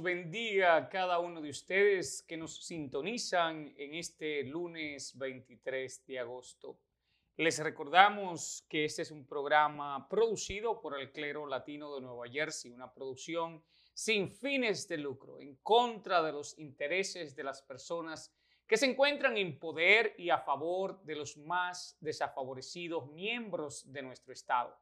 Bendiga a cada uno de ustedes que nos sintonizan en este lunes 23 de agosto. Les recordamos que este es un programa producido por el Clero Latino de Nueva Jersey, una producción sin fines de lucro, en contra de los intereses de las personas que se encuentran en poder y a favor de los más desfavorecidos miembros de nuestro Estado.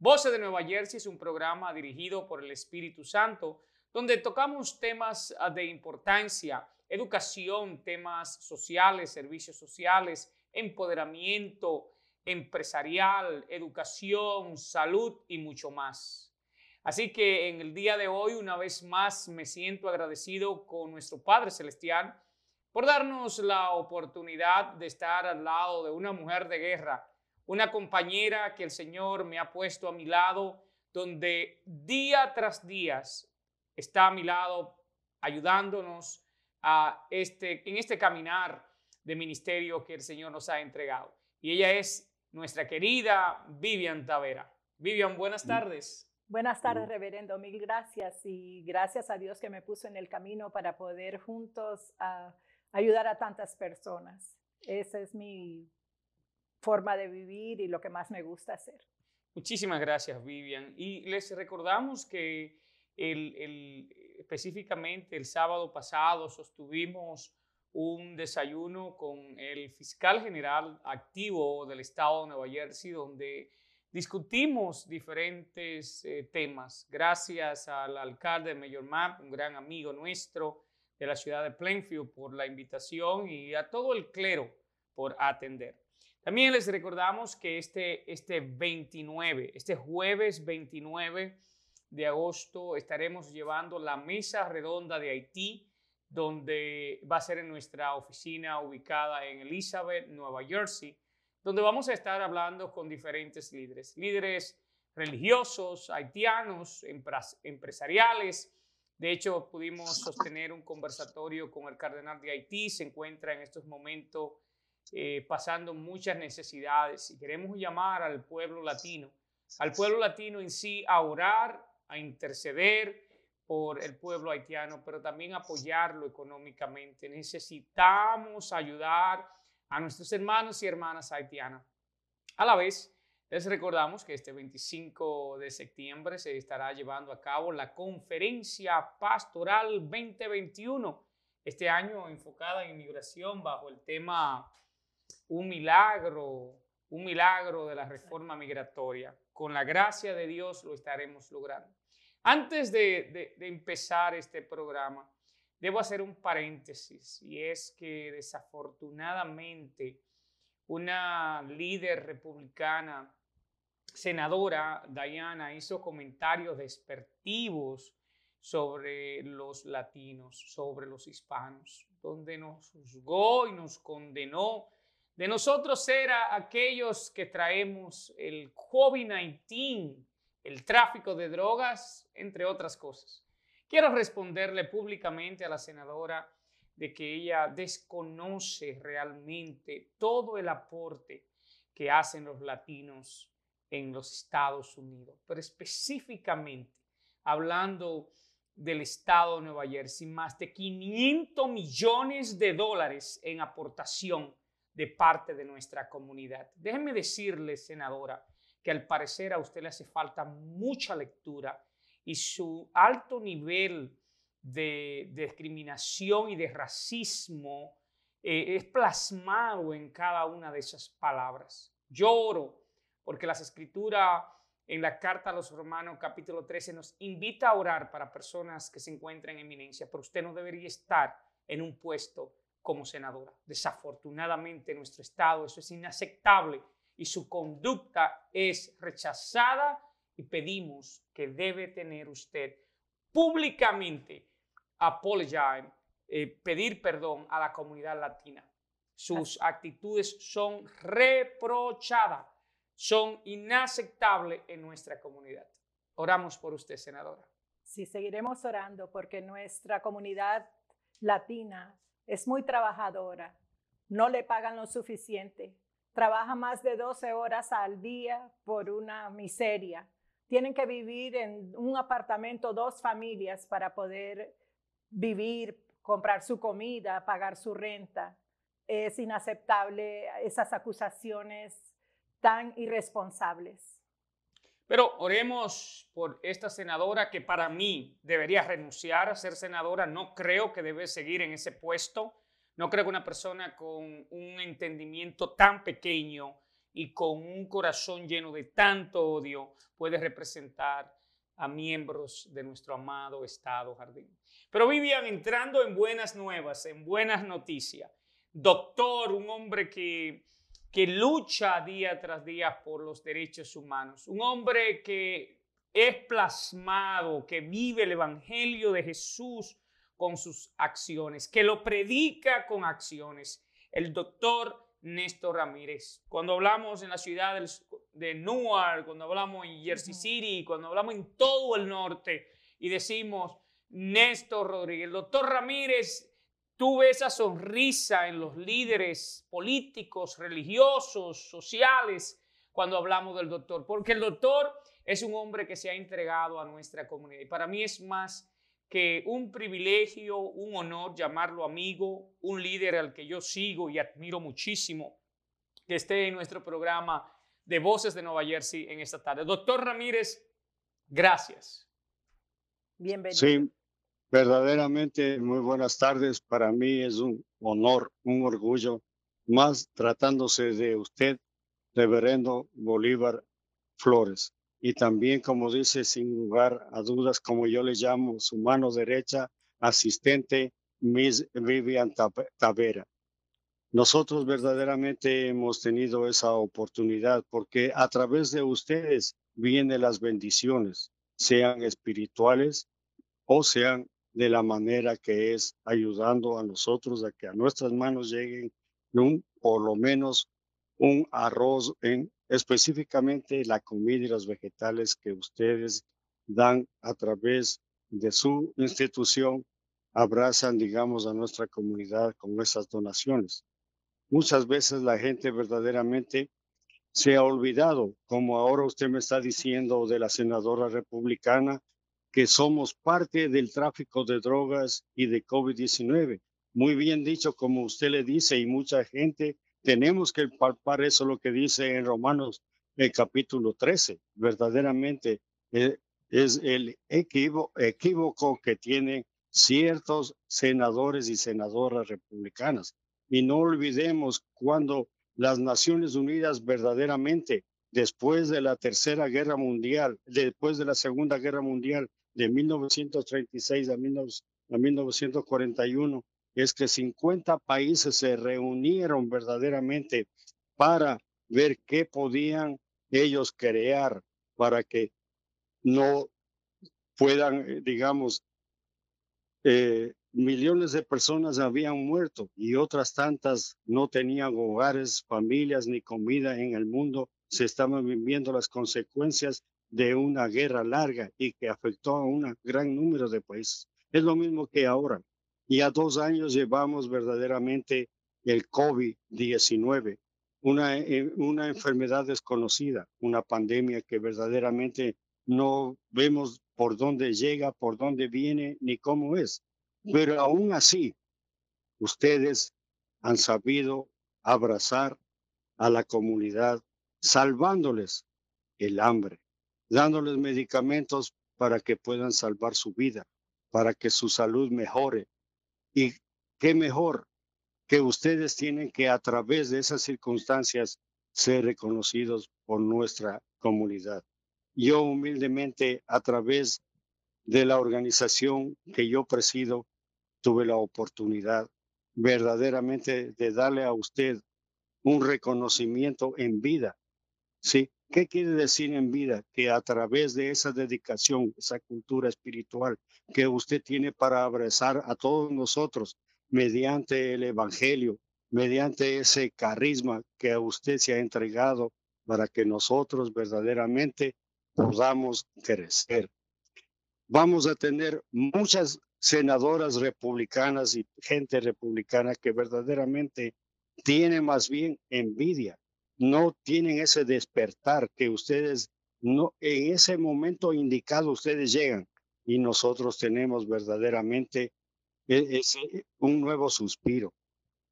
Voces de Nueva Jersey es un programa dirigido por el Espíritu Santo donde tocamos temas ah, de importancia, educación, temas sociales, servicios sociales, empoderamiento empresarial, educación, salud y mucho más. Así que en el día de hoy, una vez más, me siento agradecido con nuestro Padre Celestial por darnos la oportunidad de estar al lado de una mujer de guerra, una compañera que el Señor me ha puesto a mi lado, donde día tras día está a mi lado ayudándonos a este, en este caminar de ministerio que el Señor nos ha entregado. Y ella es nuestra querida Vivian Tavera. Vivian, buenas tardes. Buenas tardes, reverendo. Mil gracias y gracias a Dios que me puso en el camino para poder juntos ah, ayudar a tantas personas. Esa es mi forma de vivir y lo que más me gusta hacer. Muchísimas gracias, Vivian. Y les recordamos que específicamente el sábado pasado sostuvimos un desayuno con el fiscal general activo del estado de Nueva Jersey, donde discutimos diferentes eh, temas. Gracias al alcalde Mayor Map, un gran amigo nuestro de la ciudad de Plainfield, por la invitación y a todo el clero por atender. También les recordamos que este, este 29, este jueves 29, de agosto estaremos llevando la mesa redonda de Haití, donde va a ser en nuestra oficina ubicada en Elizabeth, Nueva Jersey, donde vamos a estar hablando con diferentes líderes, líderes religiosos, haitianos, empresariales. De hecho, pudimos sostener un conversatorio con el cardenal de Haití, se encuentra en estos momentos eh, pasando muchas necesidades y queremos llamar al pueblo latino, al pueblo latino en sí a orar a interceder por el pueblo haitiano, pero también apoyarlo económicamente. Necesitamos ayudar a nuestros hermanos y hermanas haitianas. A la vez, les recordamos que este 25 de septiembre se estará llevando a cabo la conferencia pastoral 2021, este año enfocada en inmigración bajo el tema Un milagro, un milagro de la reforma migratoria. Con la gracia de Dios lo estaremos logrando. Antes de, empezar este programa, debo hacer un paréntesis y es que desafortunadamente una líder republicana, senadora Diana, hizo comentarios despertivos sobre los latinos, sobre los hispanos, donde nos juzgó y nos condenó. De nosotros ser aquellos que traemos el COVID-19 el tráfico de drogas, entre otras cosas. Quiero responderle públicamente a la senadora de que ella desconoce realmente todo el aporte que hacen los latinos en los Estados Unidos, pero específicamente hablando del estado de Nueva Jersey, más de 500 millones de dólares en aportación de parte de nuestra comunidad. Déjeme decirle, senadora, que al parecer a usted le hace falta mucha lectura y su alto nivel de, discriminación y de racismo eh, es plasmado en cada una de esas palabras. Lloro porque las escrituras en la carta a los romanos capítulo 13 nos invita a orar para personas que se encuentran en eminencia, pero usted no debería estar en un puesto como senadora. Desafortunadamente en nuestro estado eso es inaceptable y su conducta es rechazada y pedimos que debe tener usted públicamente apologize, eh, pedir perdón a la comunidad latina. Sus actitudes son reprochadas, son inaceptables en nuestra comunidad. Oramos por usted, senadora. Sí, seguiremos orando porque nuestra comunidad latina es muy trabajadora, no le pagan lo suficiente, trabaja más de 12 horas al día por una miseria. tienen que vivir en un apartamento, dos familias para poder vivir, comprar su comida, pagar su renta. Es inaceptable esas acusaciones tan irresponsables. Pero oremos por esta senadora que para mí debería renunciar a ser senadora. No creo que debe seguir en ese puesto. No creo que una persona con un entendimiento tan pequeño y con un corazón lleno de tanto odio puede representar a miembros de nuestro amado Estado Jardín. Pero Vivian, entrando en buenas nuevas, en buenas noticias, doctor, un hombre que que lucha día tras día por los derechos humanos, un hombre que es plasmado, que vive el Evangelio de Jesús con sus acciones, que lo predica con acciones, el doctor Néstor Ramírez. Cuando hablamos en la ciudad de Newark, cuando hablamos en Jersey City, cuando hablamos en todo el norte y decimos Néstor Rodríguez, el doctor Ramírez Tuve esa sonrisa en los líderes políticos, religiosos, sociales, cuando hablamos del doctor, porque el doctor es un hombre que se ha entregado a nuestra comunidad. Y para mí es más que un privilegio, un honor llamarlo amigo, un líder al que yo sigo y admiro muchísimo, que esté en nuestro programa de Voces de Nueva Jersey en esta tarde. Doctor Ramírez, gracias. Bienvenido. Verdaderamente, muy buenas tardes. Para mí es un honor, un orgullo, más tratándose de usted, reverendo Bolívar Flores. Y también, como dice, sin lugar a dudas, como yo le llamo, su mano derecha, asistente Miss Vivian Tavera. Nosotros verdaderamente hemos tenido esa oportunidad porque a través de ustedes vienen las bendiciones, sean espirituales o sean de la manera que es ayudando a nosotros a que a nuestras manos lleguen un, por lo menos un arroz en específicamente la comida y los vegetales que ustedes dan a través de su institución, abrazan, digamos, a nuestra comunidad con esas donaciones. Muchas veces la gente verdaderamente se ha olvidado, como ahora usted me está diciendo de la senadora republicana, que somos parte del tráfico de drogas y de COVID-19. Muy bien dicho, como usted le dice, y mucha gente, tenemos que palpar eso lo que dice en Romanos el capítulo 13. Verdaderamente eh, es el equívoco que tienen ciertos senadores y senadoras republicanas. Y no olvidemos cuando las Naciones Unidas verdaderamente, después de la Tercera Guerra Mundial, después de la Segunda Guerra Mundial, de 1936 a, 1941 es que 50 países se reunieron verdaderamente para ver qué podían ellos crear para que no puedan, eh, digamos, eh, millones de personas habían muerto y otras tantas no tenían hogares, familias ni comida en el mundo. Se estaban viviendo las consecuencias de una guerra larga y que afectó a un gran número de países. Es lo mismo que ahora. Y a dos años llevamos verdaderamente el COVID-19, una, eh, una enfermedad desconocida, una pandemia que verdaderamente no vemos por dónde llega, por dónde viene, ni cómo es. Pero aún así, ustedes han sabido abrazar a la comunidad, salvándoles el hambre, dándoles medicamentos para que puedan salvar su vida, para que su salud mejore. Y qué mejor que ustedes tienen que a través de esas circunstancias ser reconocidos por nuestra comunidad. Yo humildemente a través de la organización que yo presido tuve la oportunidad verdaderamente de darle a usted un reconocimiento en vida, ¿sí? ¿Qué quiere decir en vida? Que a través de esa dedicación, esa cultura espiritual que usted tiene para abrazar a todos nosotros mediante el Evangelio, mediante ese carisma que a usted se ha entregado para que nosotros verdaderamente podamos crecer. Vamos a tener muchas senadoras republicanas y gente republicana que verdaderamente tiene más bien envidia no tienen ese despertar que ustedes no, en ese momento indicado ustedes llegan y nosotros tenemos verdaderamente e, ese, un nuevo suspiro,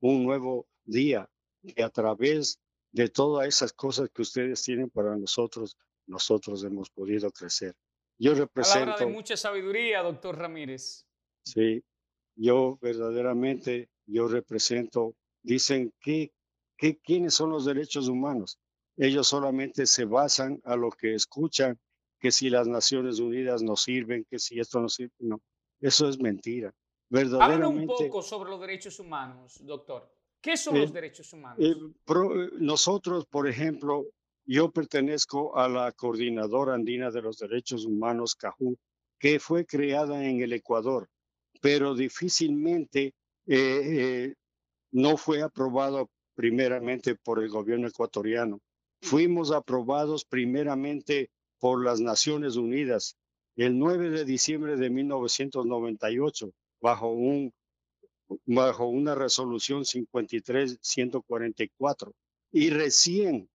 un nuevo día que a través de todas esas cosas que ustedes tienen para nosotros, nosotros hemos podido crecer. Yo represento... Palabra de mucha sabiduría, doctor Ramírez. Sí, yo verdaderamente, yo represento, dicen que, que quiénes son los derechos humanos. Ellos solamente se basan a lo que escuchan, que si las Naciones Unidas no sirven, que si esto no sirve, no. Eso es mentira. Verdaderamente. un poco sobre los derechos humanos, doctor. ¿Qué son los derechos humanos? Eh, nosotros, por ejemplo, yo pertenezco a la Coordinadora Andina de los Derechos Humanos, CAJU, que fue creada en el Ecuador, pero difícilmente eh, eh, no fue aprobado primeramente por el gobierno ecuatoriano. Fuimos aprobados primeramente por las Naciones Unidas el 9 de diciembre de 1998 bajo un bajo una resolución 53-144 y recién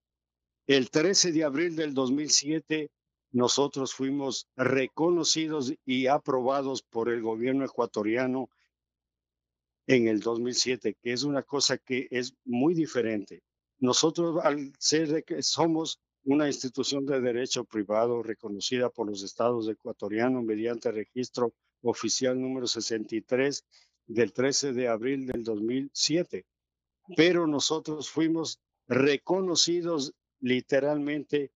el 13 de abril del 2007 nosotros fuimos reconocidos y aprobados por el gobierno ecuatoriano en el 2007, que es una cosa que es muy diferente. Nosotros, al ser que somos una institución de derecho privado reconocida por los estados ecuatorianos mediante registro oficial número 63 del 13 de abril del 2007, pero nosotros fuimos reconocidos literalmente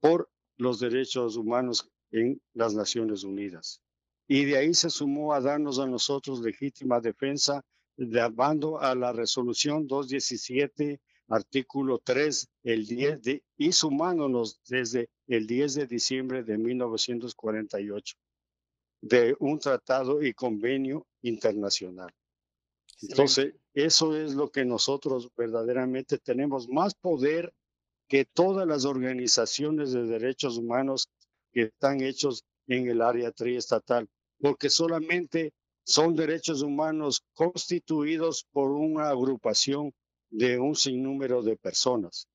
por los derechos humanos en las Naciones Unidas. Y de ahí se sumó a darnos a nosotros legítima defensa, de bando a la resolución 217 artículo 3, el 10 de, y sumándonos desde el 10 de diciembre de 1948 de un tratado y convenio internacional. Entonces, eso es lo que nosotros verdaderamente tenemos más poder que todas las organizaciones de derechos humanos que están hechos en el área triestatal, porque solamente son derechos humanos constituidos por una agrupación de un sinnúmero de personas.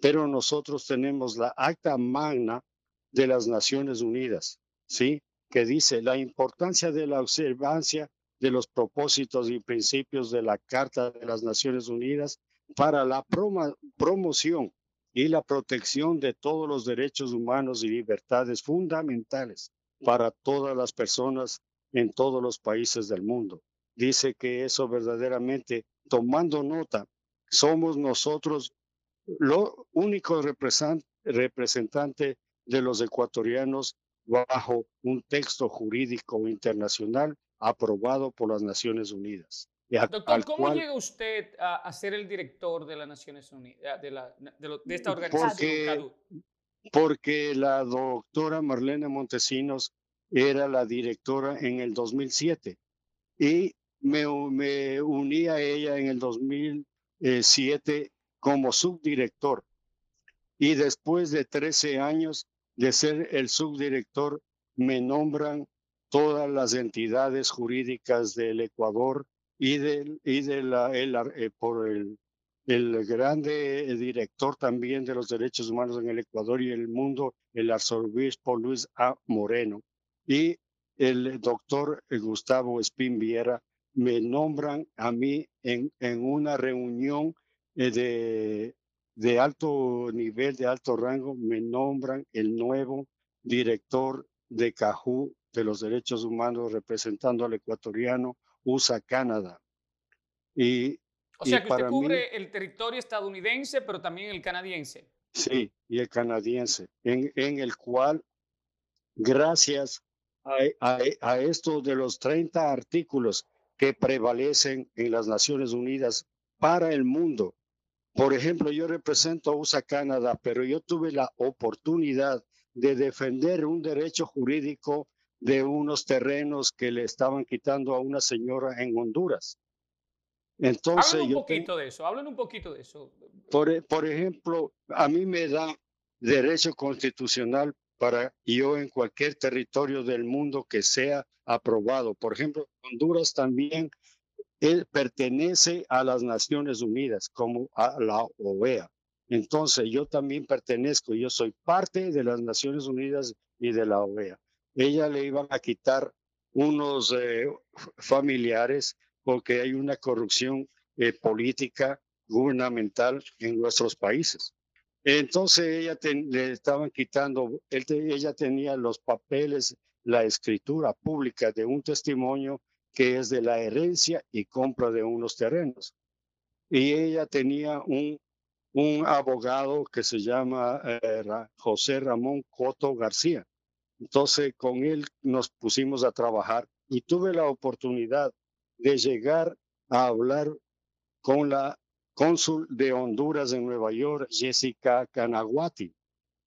Pero nosotros tenemos la acta magna de las Naciones Unidas, ¿sí? Que dice la importancia de la observancia de los propósitos y principios de la Carta de las Naciones Unidas para la promoción y la protección de todos los derechos humanos y libertades fundamentales para todas las personas en todos los países del mundo. Dice que eso verdaderamente, tomando nota somos nosotros los únicos representantes de los ecuatorianos bajo un texto jurídico internacional aprobado por las Naciones Unidas. Doctor, ¿cómo llega usted a, ser el director de las Naciones Unidas, de, de, esta organización? Porque, porque, la doctora Marlene Montesinos era la directora en el 2007 y me, me uní a ella en el 2000 eh, como subdirector. Y después de 13 años de ser el subdirector, me nombran todas las entidades jurídicas del Ecuador y, del, y de la, eh, por el, el grande director también de los derechos humanos en el Ecuador y el mundo, el arzobispo Luis A. Moreno. Y el doctor Gustavo Espín Viera me nombran a mí en, en una reunión eh, de, de alto nivel, de alto rango, me nombran el nuevo director de CAJU de los derechos humanos representando al ecuatoriano USA Canadá. Y, o sea que usted cubre el territorio estadounidense, pero también el canadiense. Sí, y el canadiense, en, en el cual, gracias a, a, a esto de los 30 artículos que prevalecen en las Naciones Unidas para el mundo. Por ejemplo, yo represento a USA Canadá, pero yo tuve la oportunidad de defender un derecho jurídico de unos terrenos que le estaban quitando a una señora en Honduras. Entonces, hablen un poquito de eso, hablen un poquito de eso. Por, por ejemplo, a mí me da derecho constitucional para yo en cualquier territorio del mundo que sea aprobado. Por ejemplo, Honduras también él pertenece a las Naciones Unidas como a la OEA. Entonces yo también pertenezco, yo soy parte de las Naciones Unidas y de la OEA. Ella le iban a quitar unos eh, familiares porque hay una corrupción eh, política gubernamental en nuestros países. Entonces ella le estaban quitando, ella tenía los papeles, la escritura pública de un testimonio que es de la herencia y compra de unos terrenos. Y ella tenía un, un abogado que se llama eh, José Ramón Coto García. Entonces con él nos pusimos a trabajar y tuve la oportunidad de llegar a hablar con la cónsul de Honduras en Nueva York, Jessica Canaguati,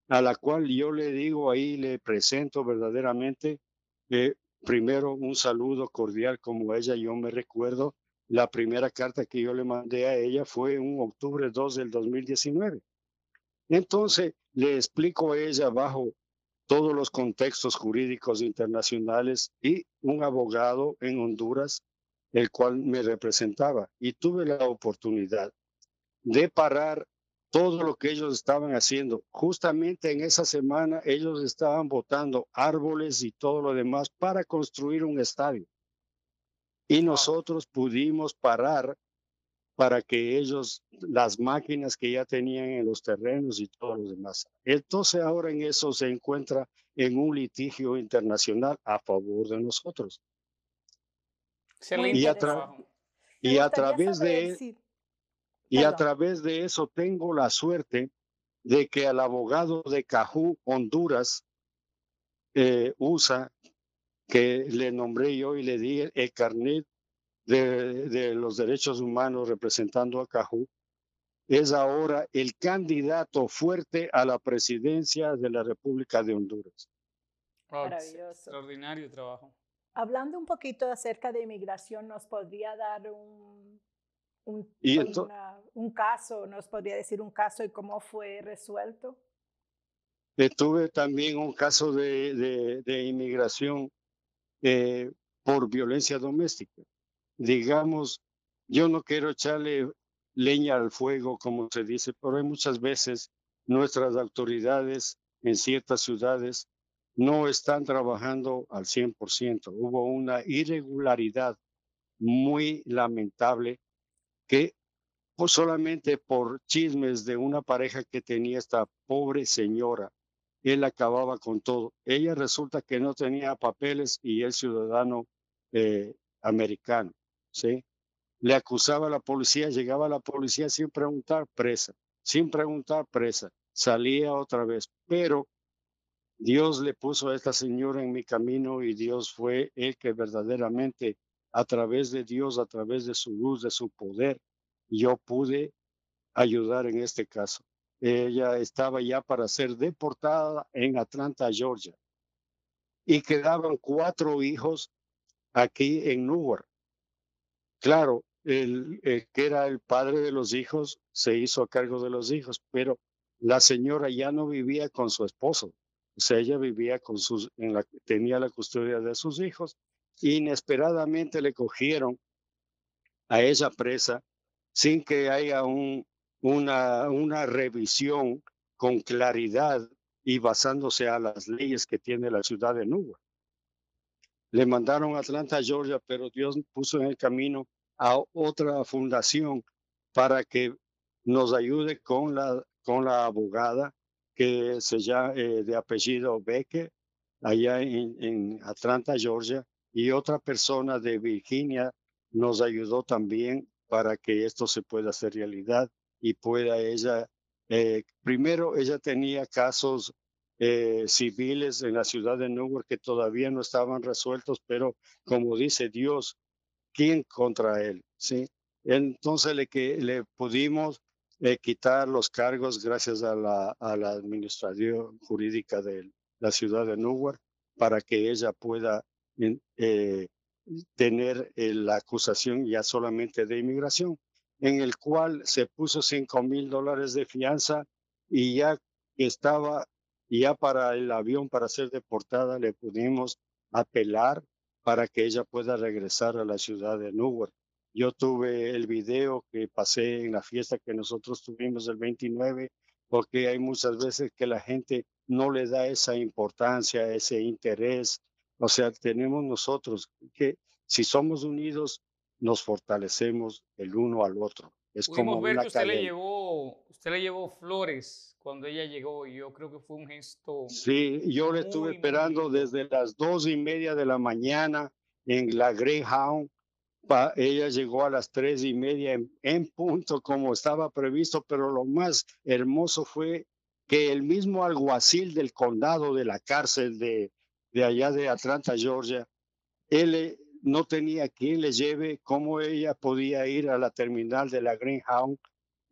a la cual yo le digo ahí, le presento verdaderamente, eh, primero un saludo cordial como ella, yo me recuerdo, la primera carta que yo le mandé a ella fue en octubre 2 del 2019. Entonces le explico a ella bajo todos los contextos jurídicos internacionales y un abogado en Honduras, el cual me representaba. Y tuve la oportunidad de parar todo lo que ellos estaban haciendo. Justamente en esa semana ellos estaban botando árboles y todo lo demás para construir un estadio. Y nosotros pudimos parar para que ellos, las máquinas que ya tenían en los terrenos y todo lo demás. Entonces ahora en eso se encuentra en un litigio internacional a favor de nosotros. Y a, y a través de y a través de eso tengo la suerte de que al abogado de Cajú, Honduras, eh, USA, que le nombré yo y le di el carnet de, los derechos humanos representando a Cajú, es ahora el candidato fuerte a la presidencia de la República de Honduras. Maravilloso. Extraordinario trabajo. Hablando un poquito acerca de inmigración, ¿nos podría dar un, un, un caso, nos podría decir un caso y cómo fue resuelto? Tuve también un caso de, de, inmigración eh, por violencia doméstica digamos, yo no quiero echarle leña al fuego, como se dice, pero hay muchas veces nuestras autoridades en ciertas ciudades no están trabajando al 100%. Hubo una irregularidad muy lamentable que pues solamente por chismes de una pareja que tenía esta pobre señora, él acababa con todo. Ella resulta que no tenía papeles y el ciudadano eh, americano. ¿sí? Le acusaba a la policía, llegaba a la policía sin preguntar, presa, sin preguntar, presa, salía otra vez, pero Dios le puso a esta señora en mi camino y Dios fue el que verdaderamente a través de Dios, a través de su luz, de su poder, yo pude ayudar en este caso. Ella estaba ya para ser deportada en Atlanta, Georgia. Y quedaban cuatro hijos aquí en Newark. Claro, el, que era el padre de los hijos se hizo a cargo de los hijos, pero la señora ya no vivía con su esposo. O ella vivía con sus, en la, tenía la custodia de sus hijos. Inesperadamente le cogieron a esa presa sin que haya un, una, una revisión con claridad y basándose a las leyes que tiene la ciudad de Newark. Le mandaron a Atlanta, Georgia, pero Dios puso en el camino a otra fundación para que nos ayude con la, con la abogada que se llama eh, de apellido Becker, allá en, Atlanta, Georgia, y otra persona de Virginia nos ayudó también para que esto se pueda hacer realidad y pueda ella, eh, primero ella tenía casos eh, civiles en la ciudad de Newark que todavía no estaban resueltos, pero como dice Dios, ¿quién contra él? ¿Sí? Entonces le, que, le pudimos eh, quitar los cargos gracias a la, a la administración jurídica de la ciudad de Newark para que ella pueda eh, tener la acusación ya solamente de inmigración, en el cual se puso 5 mil dólares de fianza y ya estaba y ya para el avión, para ser deportada, le pudimos apelar para que ella pueda regresar a la ciudad de Newark. Yo tuve el video que pasé en la fiesta que nosotros tuvimos el 29, porque hay muchas veces que la gente no le da esa importancia, ese interés. O sea, tenemos nosotros que si somos unidos, nos fortalecemos el uno al otro. Es Pudimos como ver una que usted le, llevó, usted le llevó flores cuando ella llegó y yo creo que fue un gesto Sí, yo le estuve esperando desde las dos y media de la mañana en la Greyhound. Ella llegó a las tres y media en, punto como estaba previsto, pero lo más hermoso fue que el mismo alguacil del condado de la cárcel de, de allá de Atlanta, Georgia, él eh, no tenía quien le lleve, cómo ella podía ir a la terminal de la Greyhound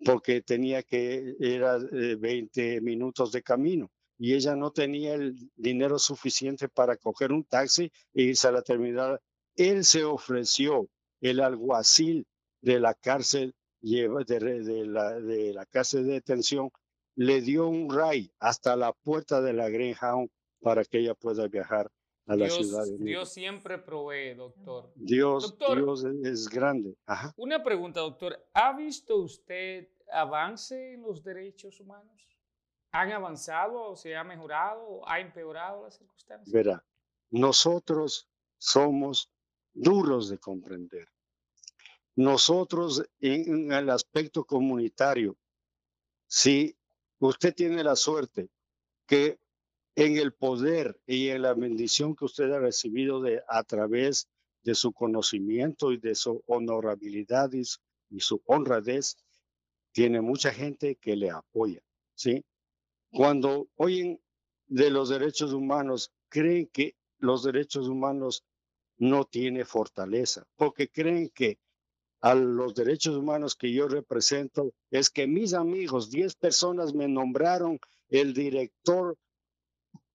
porque tenía que, era eh, 20 minutos de camino y ella no tenía el dinero suficiente para coger un taxi e irse a la terminal. Él se ofreció, el alguacil de la cárcel, de, la, de la cárcel de detención, le dio un ray hasta la puerta de la Greyhound para que ella pueda viajar a la ciudad de Dios siempre provee, doctor. Dios, Doctor. Dios es- es grande. Ajá. Una pregunta, doctor. ¿Ha visto usted avance en los derechos humanos? ¿Han avanzado? ¿Se ha mejorado? ¿Ha empeorado las circunstancias? Verá, nosotros somos duros de comprender. Nosotros en, el aspecto comunitario, si usted tiene la suerte que en el poder y en la bendición que usted ha recibido de, a través de su conocimiento y de su honorabilidad y su, y su honradez, tiene mucha gente que le apoya, ¿sí? Cuando oyen de los derechos humanos, creen que los derechos humanos no tienen fortaleza, porque creen que a los derechos humanos que yo represento es que mis amigos, 10 personas me nombraron el director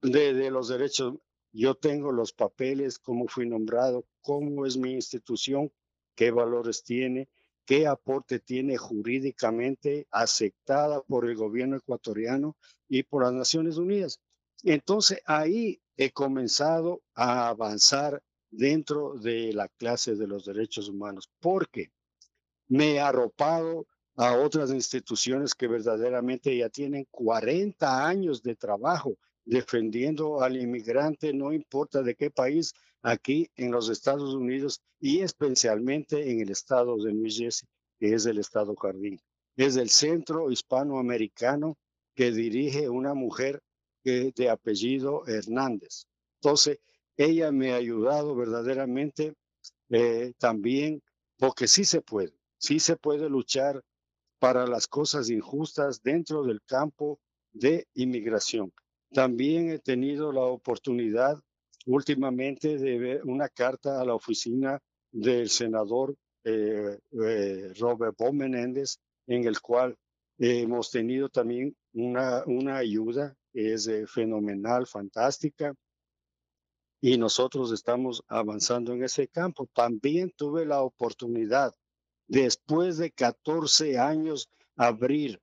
de, de los derechos. Yo tengo los papeles, cómo fui nombrado, cómo es mi institución, qué valores tiene, qué aporte tiene jurídicamente aceptada por el gobierno ecuatoriano y por las Naciones Unidas. Entonces ahí he comenzado a avanzar dentro de la clase de los derechos humanos, porque me he arropado a otras instituciones que verdaderamente ya tienen 40 años de trabajo defendiendo al inmigrante, no importa de qué país, aquí en los Estados Unidos y especialmente en el estado de New Jersey, que es el estado jardín. Es el centro hispanoamericano que dirige una mujer que, de apellido Hernández. Entonces, ella me ha ayudado verdaderamente eh, también, porque sí se puede, sí se puede luchar para las cosas injustas dentro del campo de inmigración. También he tenido la oportunidad últimamente de ver una carta a la oficina del senador eh, eh, Robert Bob Menéndez, en el cual hemos tenido también una, una ayuda, es eh, fenomenal, fantástica, y nosotros estamos avanzando en ese campo. También tuve la oportunidad, después de 14 años, abrir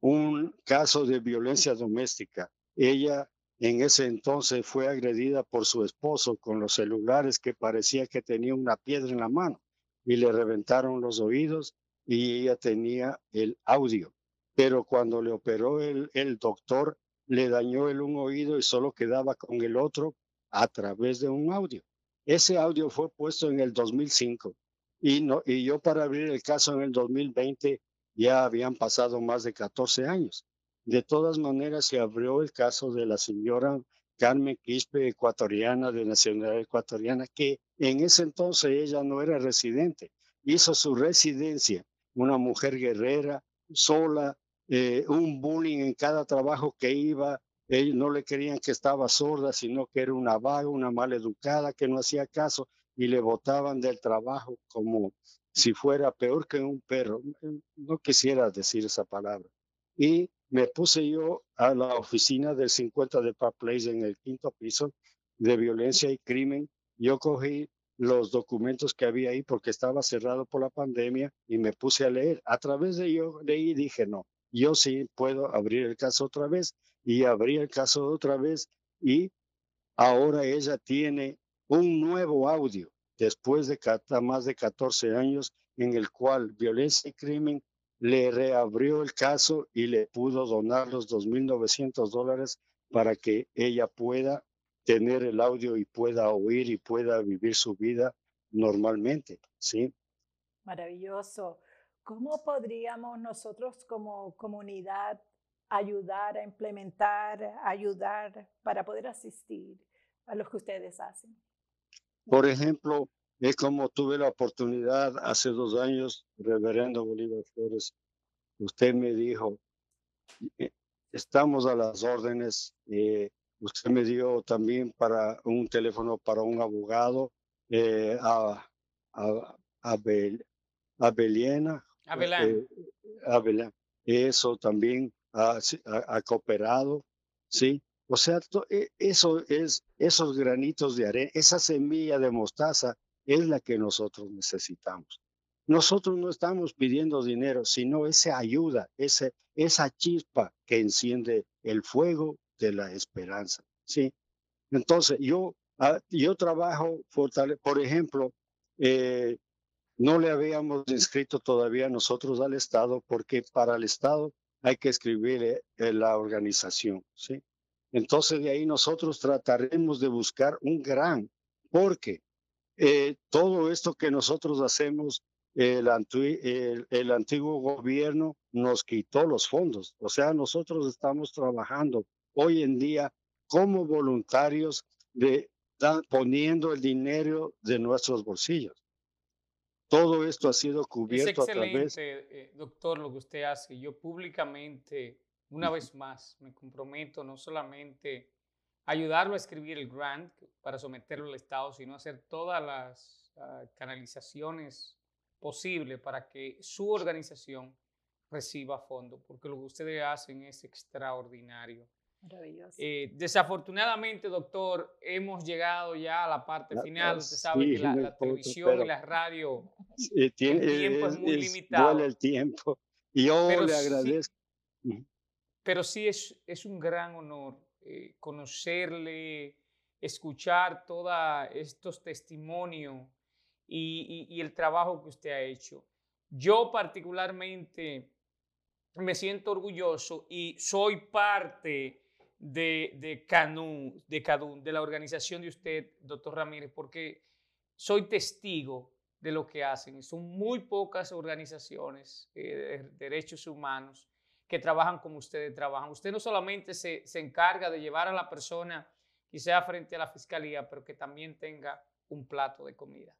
un caso de violencia doméstica. Ella en ese entonces fue agredida por su esposo con los celulares que parecía que tenía una piedra en la mano y le reventaron los oídos y ella tenía el audio. Pero cuando le operó el, el doctor, le dañó el un oído y solo quedaba con el otro a través de un audio. Ese audio fue puesto en el 2005 y, no, y yo para abrir el caso en el 2020 ya habían pasado más de 14 años. De todas maneras, se abrió el caso de la señora Carmen Quispe, ecuatoriana, de nacionalidad ecuatoriana, que en ese entonces ella no era residente. Hizo su residencia, una mujer guerrera, sola, eh, un bullying en cada trabajo que iba. Ellos no le querían que estaba sorda, sino que era una vaga, una maleducada, que no hacía caso y le botaban del trabajo como si fuera peor que un perro. No quisiera decir esa palabra. Y me puse yo a la oficina del 50 de Park Place en el quinto piso de violencia y crimen. Yo cogí los documentos que había ahí porque estaba cerrado por la pandemia y me puse a leer. A través de yo leí dije, no, yo sí puedo abrir el caso otra vez y abrí el caso otra vez y ahora ella tiene un nuevo audio después de más de 14 años en el cual Violencia y Crimen le reabrió el caso y le pudo donar los 2.900 dólares para que ella pueda tener el audio y pueda oír y pueda vivir su vida normalmente, ¿sí? Maravilloso. ¿Cómo podríamos nosotros como comunidad ayudar a implementar, ayudar para poder asistir a lo que ustedes hacen? Por ejemplo, es como tuve la oportunidad hace dos años, reverendo Bolívar Flores, usted me dijo, eh, estamos a las órdenes, eh, usted me dio también para un teléfono para un abogado, eh, a, a, a, Beliena, eh, Eso también ha, ha, cooperado, ¿sí? O sea, e, eso es, esos granitos de arena, esa semilla de mostaza es la que nosotros necesitamos. Nosotros no estamos pidiendo dinero, sino esa ayuda, ese, esa chispa que enciende el fuego de la esperanza, ¿sí? Entonces, yo, ah, yo trabajo, por ejemplo, eh, no le habíamos inscrito todavía nosotros al Estado porque para el Estado hay que escribir en la organización, ¿sí? Entonces de ahí nosotros trataremos de buscar un gran, porque eh, todo esto que nosotros hacemos, el, antiguo gobierno nos quitó los fondos, o sea, nosotros estamos trabajando hoy en día como voluntarios poniendo el dinero de nuestros bolsillos. Todo esto ha sido cubierto es excelente, eh, doctor, lo que usted hace. Yo públicamente, una vez más, me comprometo no solamente a ayudarlo a escribir el grant para someterlo al Estado, sino hacer todas las ah, canalizaciones posibles para que su organización reciba fondos, porque lo que ustedes hacen es extraordinario. Maravilloso. Eh, desafortunadamente, doctor, hemos llegado ya a la parte final. Usted sabe que la, televisión y la radio, el tiempo es, muy limitado. el tiempo. Y yo le agradezco. pero sí es, es un gran honor eh, conocerle, escuchar todos estos testimonios y, y el trabajo que usted ha hecho. Yo particularmente me siento orgulloso y soy parte de, de CANU, de CADUN, de la organización de usted, doctor Ramírez, porque soy testigo de lo que hacen. Son muy pocas organizaciones eh, de derechos humanos que trabajan como ustedes trabajan. Usted no solamente se, se encarga de llevar a la persona quizá frente a la fiscalía, pero que también tenga un plato de comida.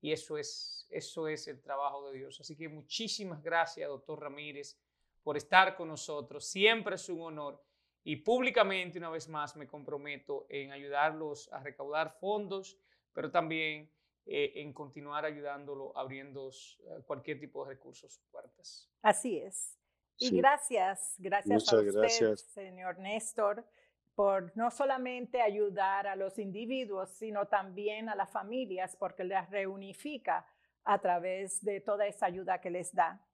Y eso es, eso es el trabajo de Dios. Así que muchísimas gracias, doctor Ramírez, por estar con nosotros. Siempre es un honor y públicamente, una vez más, me comprometo en ayudarlos a recaudar fondos, pero también eh, en continuar ayudándolo, abriendo eh, cualquier tipo de recursos puertas. Así es. Y gracias, gracias a usted, señor Néstor, por no solamente ayudar a los individuos, sino también a las familias, porque les reunifica a través de toda esa ayuda que les da.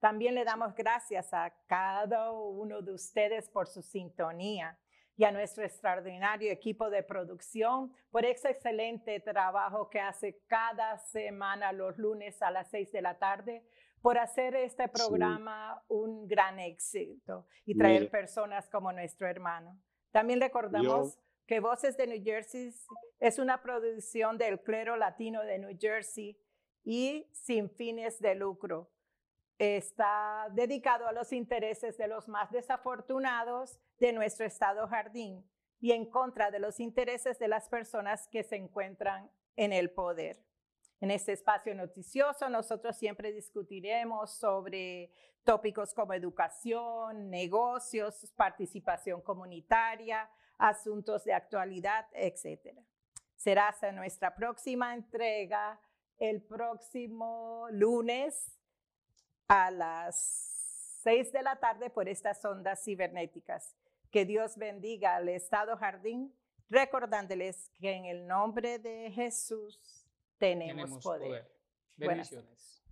También le damos gracias a cada uno de ustedes por su sintonía y a nuestro extraordinario equipo de producción por ese excelente trabajo que hace cada semana los lunes a las seis de la tarde por hacer este programa un gran éxito y traer personas como nuestro hermano. También recordamos que Voces de New Jersey es una producción del clero latino de New Jersey y sin fines de lucro está dedicado a los intereses de los más desafortunados de nuestro estado jardín y en contra de los intereses de las personas que se encuentran en el poder. En este espacio noticioso nosotros siempre discutiremos sobre tópicos como educación, negocios, participación comunitaria, asuntos de actualidad, etc. Será hasta nuestra próxima entrega el próximo lunes a las seis de la tarde por estas ondas cibernéticas. Que Dios bendiga al Estado Jardín, recordándoles que en el nombre de Jesús tenemos, poder. Bendiciones.